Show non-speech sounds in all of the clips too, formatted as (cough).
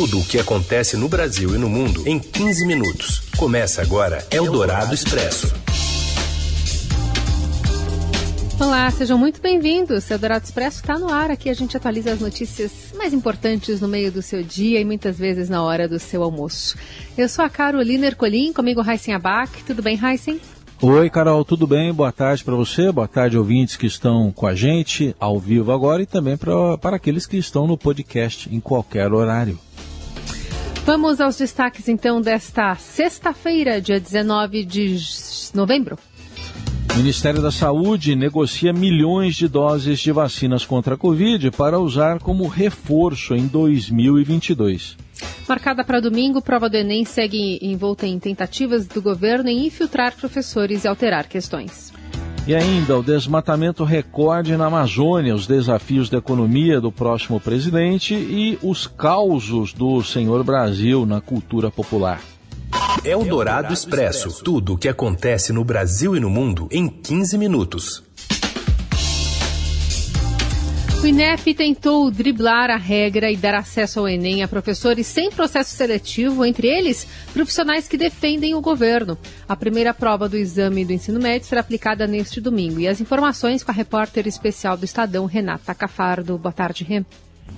Tudo o que acontece no Brasil e no mundo em 15 minutos. Começa agora Eldorado Expresso. Olá, sejam muito bem-vindos. Eldorado Expresso está no ar. Aqui a gente atualiza as notícias mais importantes no meio do seu dia e muitas vezes na hora do seu almoço. Eu sou a Carolina Ercolim, comigo Heisen Abac. Tudo bem, Heisen? Oi, Carol, tudo bem? Boa tarde para você, boa tarde, ouvintes que estão com a gente ao vivo agora e também pra, para aqueles que estão no podcast em qualquer horário. Vamos aos destaques então desta sexta-feira, dia 19 de novembro. O Ministério da Saúde negocia milhões de doses de vacinas contra a Covid para usar como reforço em 2022. Marcada para domingo, prova do Enem segue envolta em tentativas do governo em infiltrar professores e alterar questões. E ainda o desmatamento recorde na Amazônia, os desafios da economia do próximo presidente e os causos do senhor Brasil na cultura popular. É o Dourado Expresso. Tudo o que acontece no Brasil e no mundo em 15 minutos. O INEP tentou driblar a regra e dar acesso ao Enem a professores sem processo seletivo, entre eles profissionais que defendem o governo. A primeira prova do exame do ensino médio será aplicada neste domingo. E as informações com a repórter especial do Estadão, Renata Cafardo. Boa tarde, Rê.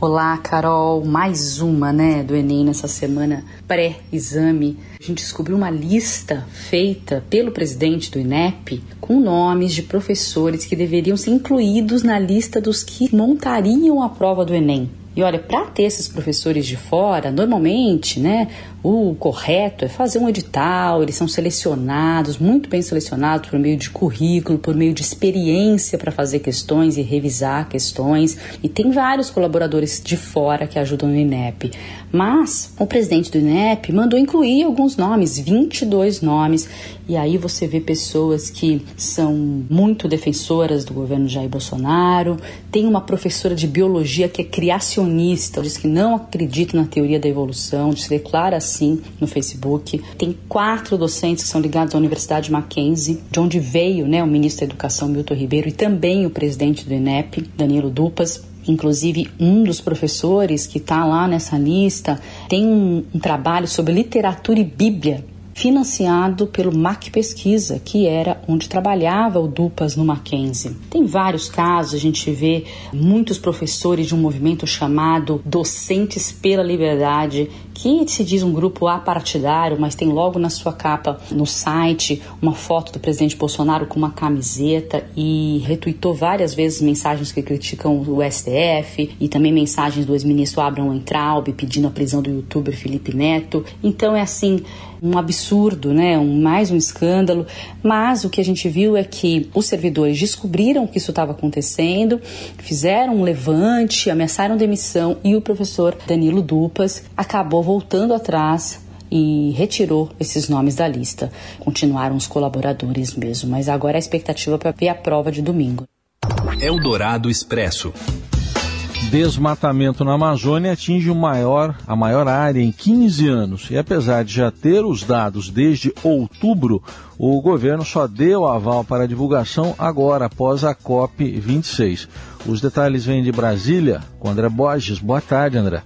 Olá, Carol. Mais uma, né, do Enem nessa semana pré-exame. A gente descobriu uma lista feita pelo presidente do INEP com nomes de professores que deveriam ser incluídos na lista dos que montariam a prova do Enem. E olha, para ter esses professores de fora, normalmente, né, o correto é fazer um edital, eles são selecionados, muito bem selecionados por meio de currículo, por meio de experiência para fazer questões e revisar questões. E tem vários colaboradores de fora que ajudam no INEP. Mas o presidente do INEP mandou incluir alguns nomes, 22 nomes. E aí você vê pessoas que são muito defensoras do governo Jair Bolsonaro. Tem uma professora de biologia que é criacionista, diz que não acredita na teoria da evolução, se declara assim no Facebook. Tem quatro docentes que são ligados à Universidade Mackenzie, de onde veio né, o ministro da Educação Milton Ribeiro e também o presidente do INEP, Danilo Dupas. Inclusive, um dos professores que está lá nessa lista tem um, um trabalho sobre literatura e Bíblia financiado pelo MAC Pesquisa, que era onde trabalhava o Dupas no Mackenzie. Tem vários casos, a gente vê muitos professores de um movimento chamado Docentes pela Liberdade, que se diz um grupo apartidário, mas tem logo na sua capa no site uma foto do presidente Bolsonaro com uma camiseta e retuitou várias vezes mensagens que criticam o STF e também mensagens do ex-ministro Abraham Entraub pedindo a prisão do youtuber Felipe Neto. Então é assim, um absurdo, né? Um, mais um escândalo. Mas o que a gente viu é que os servidores descobriram que isso estava acontecendo, fizeram um levante, ameaçaram demissão e o professor Danilo Dupas acabou voltando atrás e retirou esses nomes da lista. Continuaram os colaboradores mesmo, mas agora a expectativa é para ver a prova de domingo. Eldorado Expresso desmatamento na Amazônia atinge o maior, a maior área em 15 anos. E apesar de já ter os dados desde outubro, o governo só deu aval para a divulgação agora, após a COP26. Os detalhes vêm de Brasília, com André Borges. Boa tarde, André.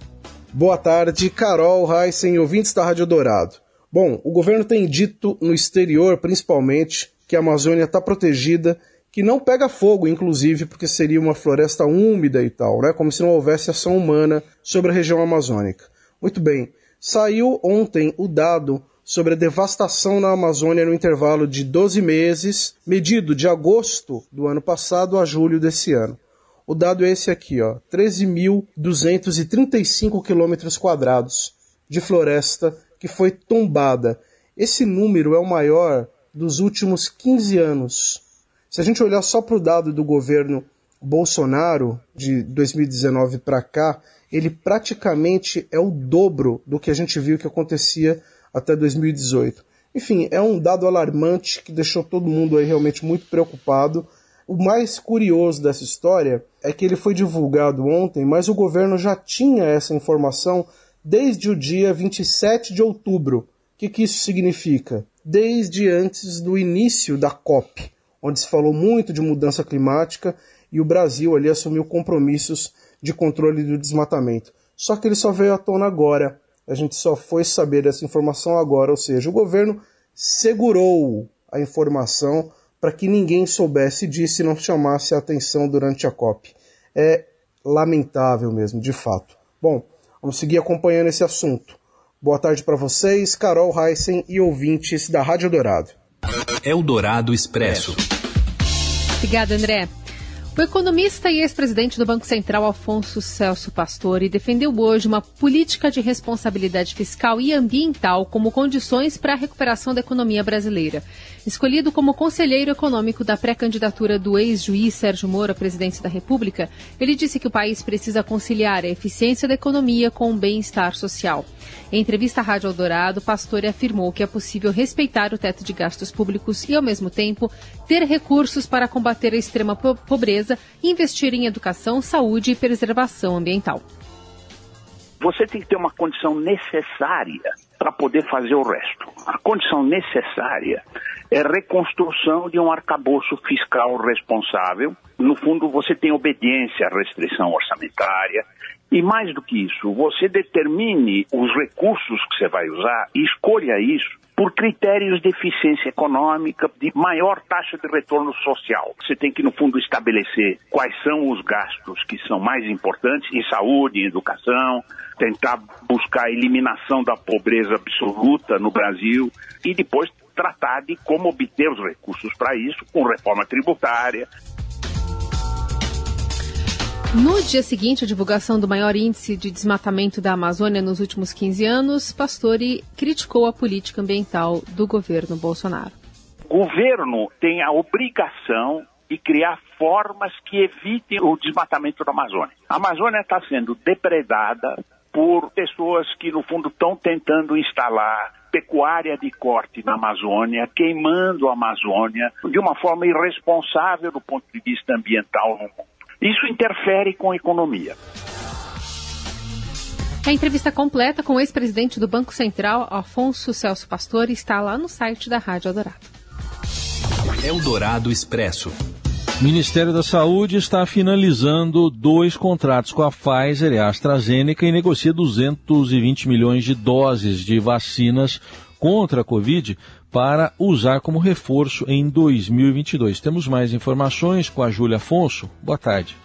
Boa tarde, Carol, Heisen, ouvintes da Rádio Dourado. Bom, o governo tem dito no exterior, principalmente, que a Amazônia está protegida que não pega fogo, inclusive, porque seria uma floresta úmida e tal, né? Como se não houvesse ação humana sobre a região amazônica. Muito bem. Saiu ontem o dado sobre a devastação na Amazônia no intervalo de 12 meses, medido de agosto do ano passado a julho desse ano. O dado é esse aqui, ó, 13.235 quilômetros quadrados de floresta que foi tombada. Esse número é o maior dos últimos 15 anos. Se a gente olhar só para o dado do governo Bolsonaro de 2019 para cá, ele praticamente é o dobro do que a gente viu que acontecia até 2018. Enfim, é um dado alarmante que deixou todo mundo aí realmente muito preocupado. O mais curioso dessa história é que ele foi divulgado ontem, mas o governo já tinha essa informação desde o dia 27 de outubro. O que, que isso significa? Desde antes do início da COP onde se falou muito de mudança climática e o Brasil ali assumiu compromissos de controle do desmatamento. Só que ele só veio à tona agora, A gente só foi saber dessa informação agora, ou seja, o governo segurou a informação para que ninguém soubesse disso e não chamasse a atenção durante a COP. É lamentável mesmo, de fato. Bom, vamos seguir acompanhando esse assunto. Boa tarde para vocês, Carol Heissen e ouvintes da Rádio Dourado. Eldorado Expresso. Obrigada, André. O economista e ex-presidente do Banco Central, Alfonso Celso Pastore, defendeu hoje uma política de responsabilidade fiscal e ambiental como condições para a recuperação da economia brasileira. Escolhido como conselheiro econômico da pré-candidatura do ex-juiz Sérgio Moro à presidência da República, ele disse que o país precisa conciliar a eficiência da economia com o bem-estar social. Em entrevista à Rádio Eldorado, Pastore afirmou que é possível respeitar o teto de gastos públicos e, ao mesmo tempo, ter recursos para combater a extrema pobreza investir em educação, saúde e preservação ambiental. Você tem que ter uma condição necessária para poder fazer o resto. A condição necessária é reconstrução de um arcabouço fiscal responsável. No fundo, você tem obediência à restrição orçamentária. E mais do que isso, você determine os recursos que você vai usar e escolha isso por critérios de eficiência econômica, de maior taxa de retorno social. Você tem que, no fundo, estabelecer quais são os gastos que são mais importantes em saúde, em educação, tentar buscar a eliminação da pobreza absoluta no Brasil e depois tratar de como obter os recursos para isso com reforma tributária, no dia seguinte à divulgação do maior índice de desmatamento da Amazônia nos últimos 15 anos, Pastore criticou a política ambiental do governo Bolsonaro. O governo tem a obrigação de criar formas que evitem o desmatamento da Amazônia. A Amazônia está sendo depredada por pessoas que, no fundo, estão tentando instalar pecuária de corte na Amazônia, queimando a Amazônia de uma forma irresponsável do ponto de vista ambiental no mundo. Isso interfere com a economia. A entrevista completa com o ex-presidente do Banco Central, Afonso Celso Pastore, está lá no site da Rádio Eldorado. Eldorado Expresso. O Ministério da Saúde está finalizando dois contratos com a Pfizer e a AstraZeneca e negocia 220 milhões de doses de vacinas contra a Covid para usar como reforço em 2022. Temos mais informações com a Júlia Afonso. Boa tarde.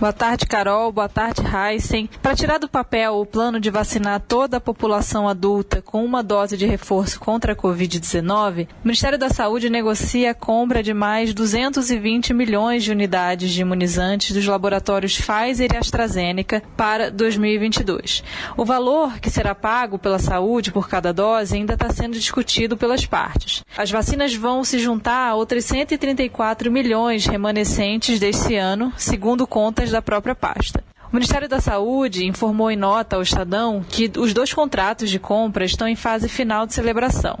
Boa tarde, Carol. Boa tarde, Heisen. Para tirar do papel o plano de vacinar toda a população adulta com uma dose de reforço contra a Covid-19, o Ministério da Saúde negocia a compra de mais 220 milhões de unidades de imunizantes dos laboratórios Pfizer e AstraZeneca para 2022. O valor que será pago pela saúde por cada dose ainda está sendo discutido pelas partes. As vacinas vão se juntar a outras 134 milhões remanescentes deste ano, segundo contas da própria pasta. O Ministério da Saúde informou em nota ao Estadão que os dois contratos de compra estão em fase final de celebração.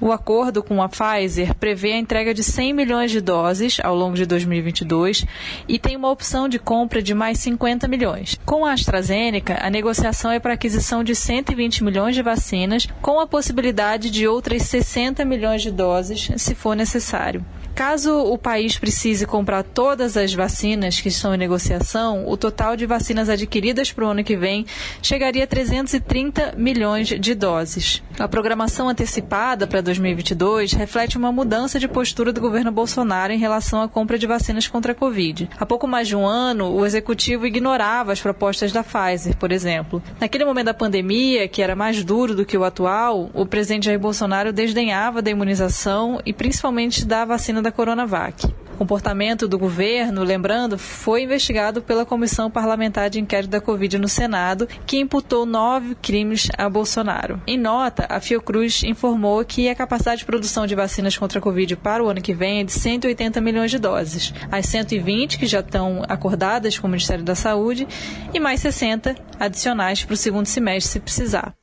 O acordo com a Pfizer prevê a entrega de 100 milhões de doses ao longo de 2022 e tem uma opção de compra de mais 50 milhões. Com a AstraZeneca, a negociação é para aquisição de 120 milhões de vacinas, com a possibilidade de outras 60 milhões de doses, se for necessário. Caso o país precise comprar todas as vacinas que estão em negociação, o total de vacinas adquiridas para o ano que vem chegaria a 330 milhões de doses. A programação antecipada para 2022 reflete uma mudança de postura do governo Bolsonaro em relação à compra de vacinas contra a Covid. Há pouco mais de um ano, o executivo ignorava as propostas da Pfizer, por exemplo. Naquele momento da pandemia, que era mais duro do que o atual, o presidente Jair Bolsonaro desdenhava da imunização e principalmente da vacina da Coronavac. O comportamento do governo, lembrando, foi investigado pela Comissão Parlamentar de Inquérito da Covid no Senado, que imputou nove crimes a Bolsonaro. Em nota, a Fiocruz informou que a capacidade de produção de vacinas contra a Covid para o ano que vem é de 180 milhões de doses. As 120 que já estão acordadas com o Ministério da Saúde e mais 60 adicionais para o segundo semestre, se precisar.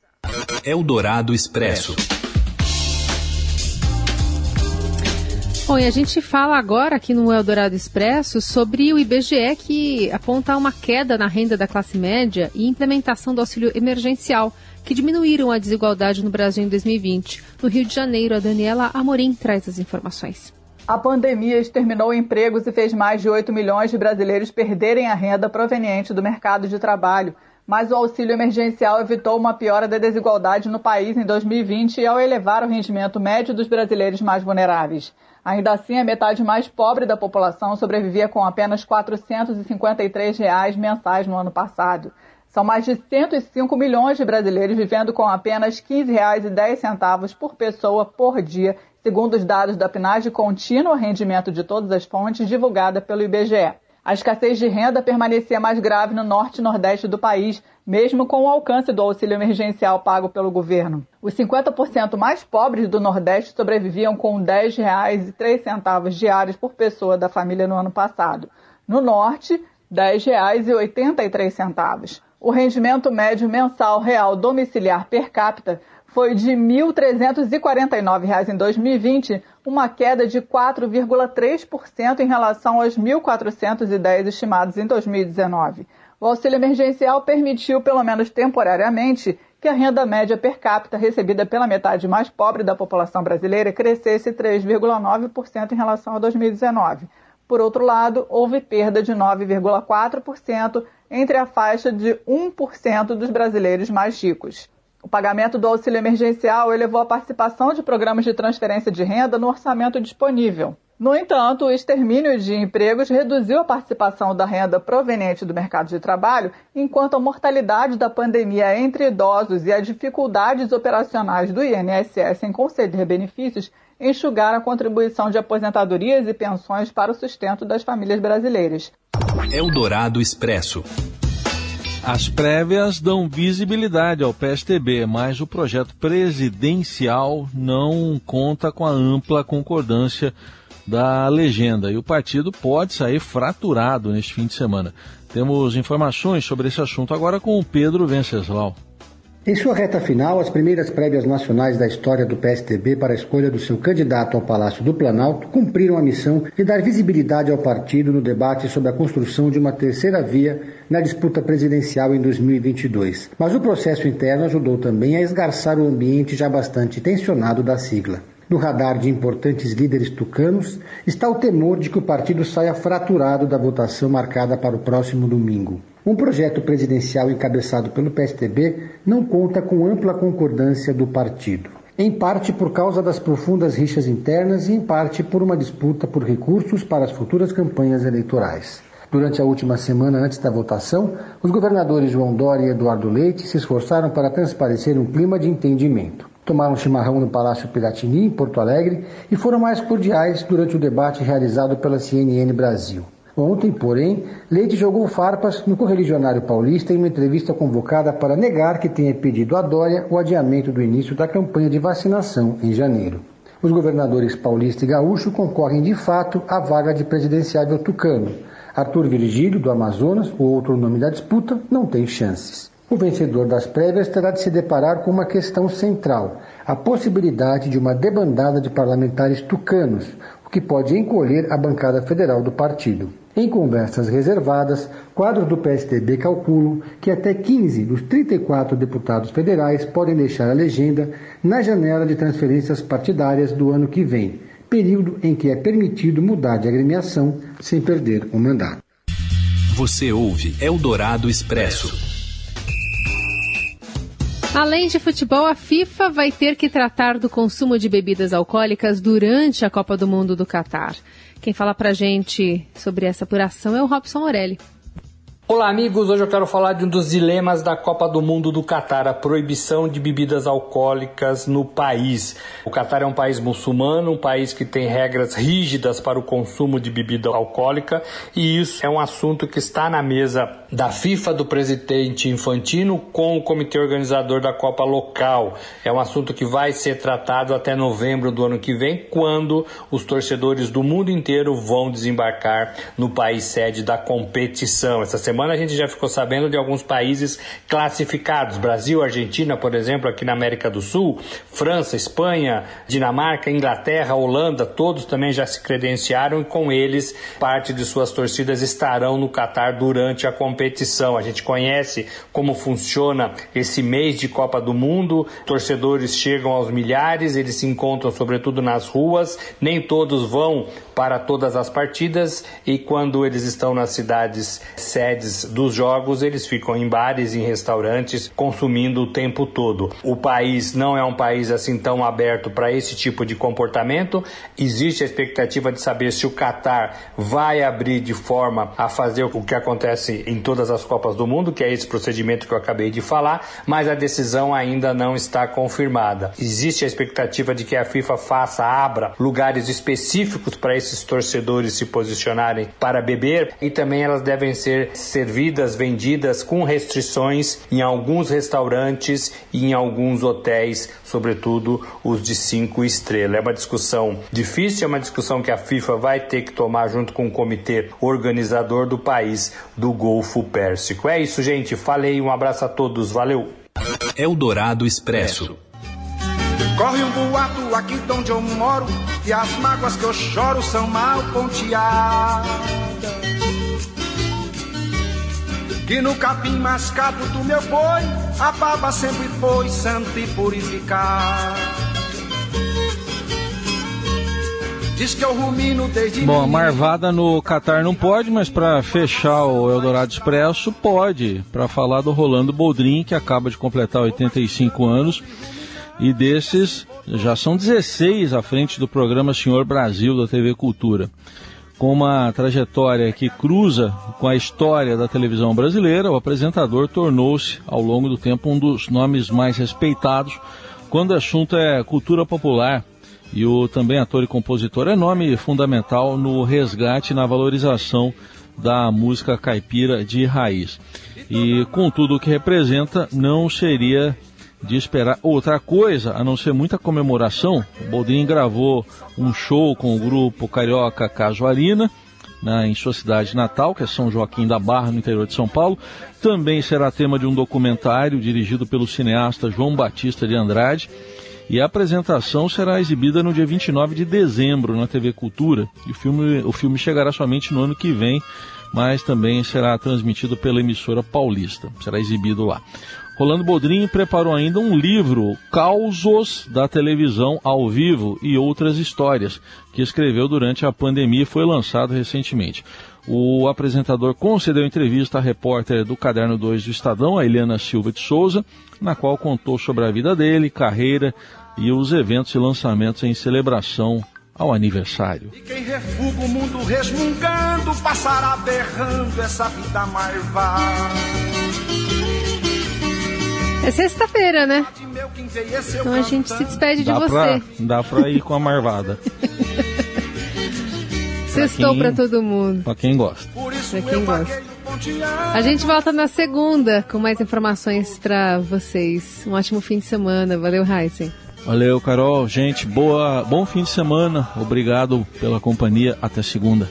Eldorado Expresso. Bom, e a gente fala agora aqui no Eldorado Expresso sobre o IBGE que aponta uma queda na renda da classe média e implementação do auxílio emergencial, que diminuíram a desigualdade no Brasil em 2020. No Rio de Janeiro, a Daniela Amorim traz as informações. A pandemia exterminou empregos e fez mais de 8 milhões de brasileiros perderem a renda proveniente do mercado de trabalho. mas o auxílio emergencial evitou uma piora da desigualdade no país em 2020 ao elevar o rendimento médio dos brasileiros mais vulneráveis. Ainda assim, a metade mais pobre da população sobrevivia com apenas 453 reais mensais no ano passado. São mais de 105 milhões de brasileiros vivendo com apenas R$ 15,10 por pessoa por dia, segundo os dados da PNAD Contínua Rendimento de Todas as Fontes, divulgada pelo IBGE. A escassez de renda permanecia mais grave no norte e nordeste do país, mesmo com o alcance do auxílio emergencial pago pelo governo. Os 50% mais pobres do Nordeste sobreviviam com R$ 10,03 diários por pessoa da família no ano passado. No Norte, R$ 10,83. O rendimento médio mensal real domiciliar per capita foi de R$ 1.349 em 2020, uma queda de 4,3% em relação aos 1.410 estimados em 2019. O auxílio emergencial permitiu, pelo menos temporariamente, que a renda média per capita recebida pela metade mais pobre da população brasileira crescesse 3,9% em relação a 2019. Por outro lado, houve perda de 9,4% entre a faixa de 1% dos brasileiros mais ricos. O pagamento do auxílio emergencial elevou a participação de programas de transferência de renda no orçamento disponível. No entanto, o extermínio de empregos reduziu a participação da renda proveniente do mercado de trabalho, enquanto a mortalidade da pandemia entre idosos e as dificuldades operacionais do INSS em conceder benefícios enxugaram a contribuição de aposentadorias e pensões para o sustento das famílias brasileiras. Eldorado Expresso. As prévias dão visibilidade ao PSTB, mas o projeto presidencial não conta com a ampla concordância da legenda e o partido pode sair fraturado neste fim de semana. Temos informações sobre esse assunto agora com o Pedro Venceslau. Em sua reta final, as primeiras prévias nacionais da história do PSDB para a escolha do seu candidato ao Palácio do Planalto cumpriram a missão de dar visibilidade ao partido no debate sobre a construção de uma terceira via na disputa presidencial em 2022. Mas o processo interno ajudou também a esgarçar o ambiente já bastante tensionado da sigla. No radar de importantes líderes tucanos está o temor de que o partido saia fraturado da votação marcada para o próximo domingo. Um projeto presidencial encabeçado pelo PSDB não conta com ampla concordância do partido. Em parte por causa das profundas rixas internas e em parte por uma disputa por recursos para as futuras campanhas eleitorais. Durante a última semana antes da votação, os governadores João Dória e Eduardo Leite se esforçaram para transparecer um clima de entendimento. Tomaram chimarrão no Palácio Piratini, em Porto Alegre, e foram mais cordiais durante o debate realizado pela CNN Brasil. Ontem, porém, Leite jogou farpas no correligionário paulista em uma entrevista convocada para negar que tenha pedido a Dória o adiamento do início da campanha de vacinação em janeiro. Os governadores paulista e gaúcho concorrem de fato à vaga de presidenciável tucano. Arthur Virgílio, do Amazonas, o outro nome da disputa, não tem chances. O vencedor das prévias terá de se deparar com uma questão central: a possibilidade de uma debandada de parlamentares tucanos, o que pode encolher a bancada federal do partido. Em conversas reservadas, quadros do PSDB calculam que até 15 dos 34 deputados federais podem deixar a legenda na janela de transferências partidárias do ano que vem, período em que é permitido mudar de agremiação sem perder o mandato. Você ouve Eldorado Expresso. Além de futebol, a FIFA vai ter que tratar do consumo de bebidas alcoólicas durante a Copa do Mundo do Catar. Quem fala pra gente sobre essa apuração é o Robson Morelli. Olá, amigos. Hoje eu quero falar de um dos dilemas da Copa do Mundo do Catar, a proibição de bebidas alcoólicas no país. O Catar é um país muçulmano, um país que tem regras rígidas para o consumo de bebida alcoólica, e isso é um assunto que está na mesa da FIFA do presidente Infantino com o comitê organizador da Copa local. É um assunto que vai ser tratado até novembro do ano que vem, quando os torcedores do mundo inteiro vão desembarcar no país sede da competição. Essa semana a gente já ficou sabendo de alguns países classificados: Brasil, Argentina, por exemplo, aqui na América do Sul, França, Espanha, Dinamarca, Inglaterra, Holanda, todos também já se credenciaram e com eles parte de suas torcidas estarão no Catar durante a competição competição. A gente conhece como funciona esse mês de Copa do Mundo. Torcedores chegam aos milhares, eles se encontram sobretudo nas ruas. Nem todos vão para todas as partidas e quando eles estão nas cidades sedes dos jogos, eles ficam em bares, em restaurantes, consumindo o tempo todo. O país não é um país assim tão aberto para esse tipo de comportamento. Existe a expectativa de saber se o Catar vai abrir de forma a fazer o que acontece em todas as Copas do Mundo, que é esse procedimento que eu acabei de falar, mas a decisão ainda não está confirmada. Existe a expectativa de que a FIFA faça, abra lugares específicos para esse esses torcedores se posicionarem para beber e também elas devem ser servidas, vendidas com restrições em alguns restaurantes e em alguns hotéis, sobretudo os de cinco estrelas. É uma discussão difícil, é uma discussão que a FIFA vai ter que tomar junto com o comitê organizador do país do Golfo Pérsico. É isso, gente. Falei, um abraço a todos, valeu. Eldorado Expresso. Corre um boato aqui de onde eu moro Que as mágoas que eu choro são mal ponteadas. Que no capim mascado do meu boi A baba sempre foi santa e purificada. Diz que eu rumino desde Bom, a marvada no Catar não pode, mas para fechar o Eldorado Expresso pode, para falar do Rolando Boldrin, que acaba de completar 85 anos e desses já são 16 à frente do programa Senhor Brasil da TV Cultura. Com uma trajetória que cruza com a história da televisão brasileira, o apresentador tornou-se, ao longo do tempo, um dos nomes mais respeitados quando o assunto é cultura popular. E o também ator e compositor é nome fundamental no resgate e na valorização da música caipira de raiz. E com tudo o que representa, não seria de esperar outra coisa, a não ser muita comemoração. O Boldrin gravou um show com o grupo carioca Casuarina, né, em sua cidade natal, que é São Joaquim da Barra, no interior de São Paulo. Também será tema de um documentário dirigido pelo cineasta João Batista de Andrade. E a apresentação será exibida no dia 29 de dezembro na TV Cultura. E o filme, o filme chegará somente no ano que vem, mas também será transmitido pela emissora paulista. Será exibido lá. Rolando Bodrin preparou ainda um livro, Causos da Televisão ao Vivo e Outras Histórias, que escreveu durante a pandemia e foi lançado recentemente. O apresentador concedeu entrevista à repórter do Caderno 2 do Estadão, a Eliana Silva de Souza, na qual contou sobre a vida dele, carreira e os eventos e lançamentos em celebração ao aniversário. E quem refuga o mundo resmungando passará berrando essa vida marvada. É sexta-feira, né? Então a gente se despede dá de você. Pra, dá pra ir com a marvada. (laughs) Sextou pra, pra todo mundo. Pra quem gosta. Pra quem gosta. A gente volta na segunda com mais informações para vocês. Um ótimo fim de semana. Valeu, Heisen. Valeu, Carol. Gente, boa, bom fim de semana. Obrigado pela companhia. Até segunda.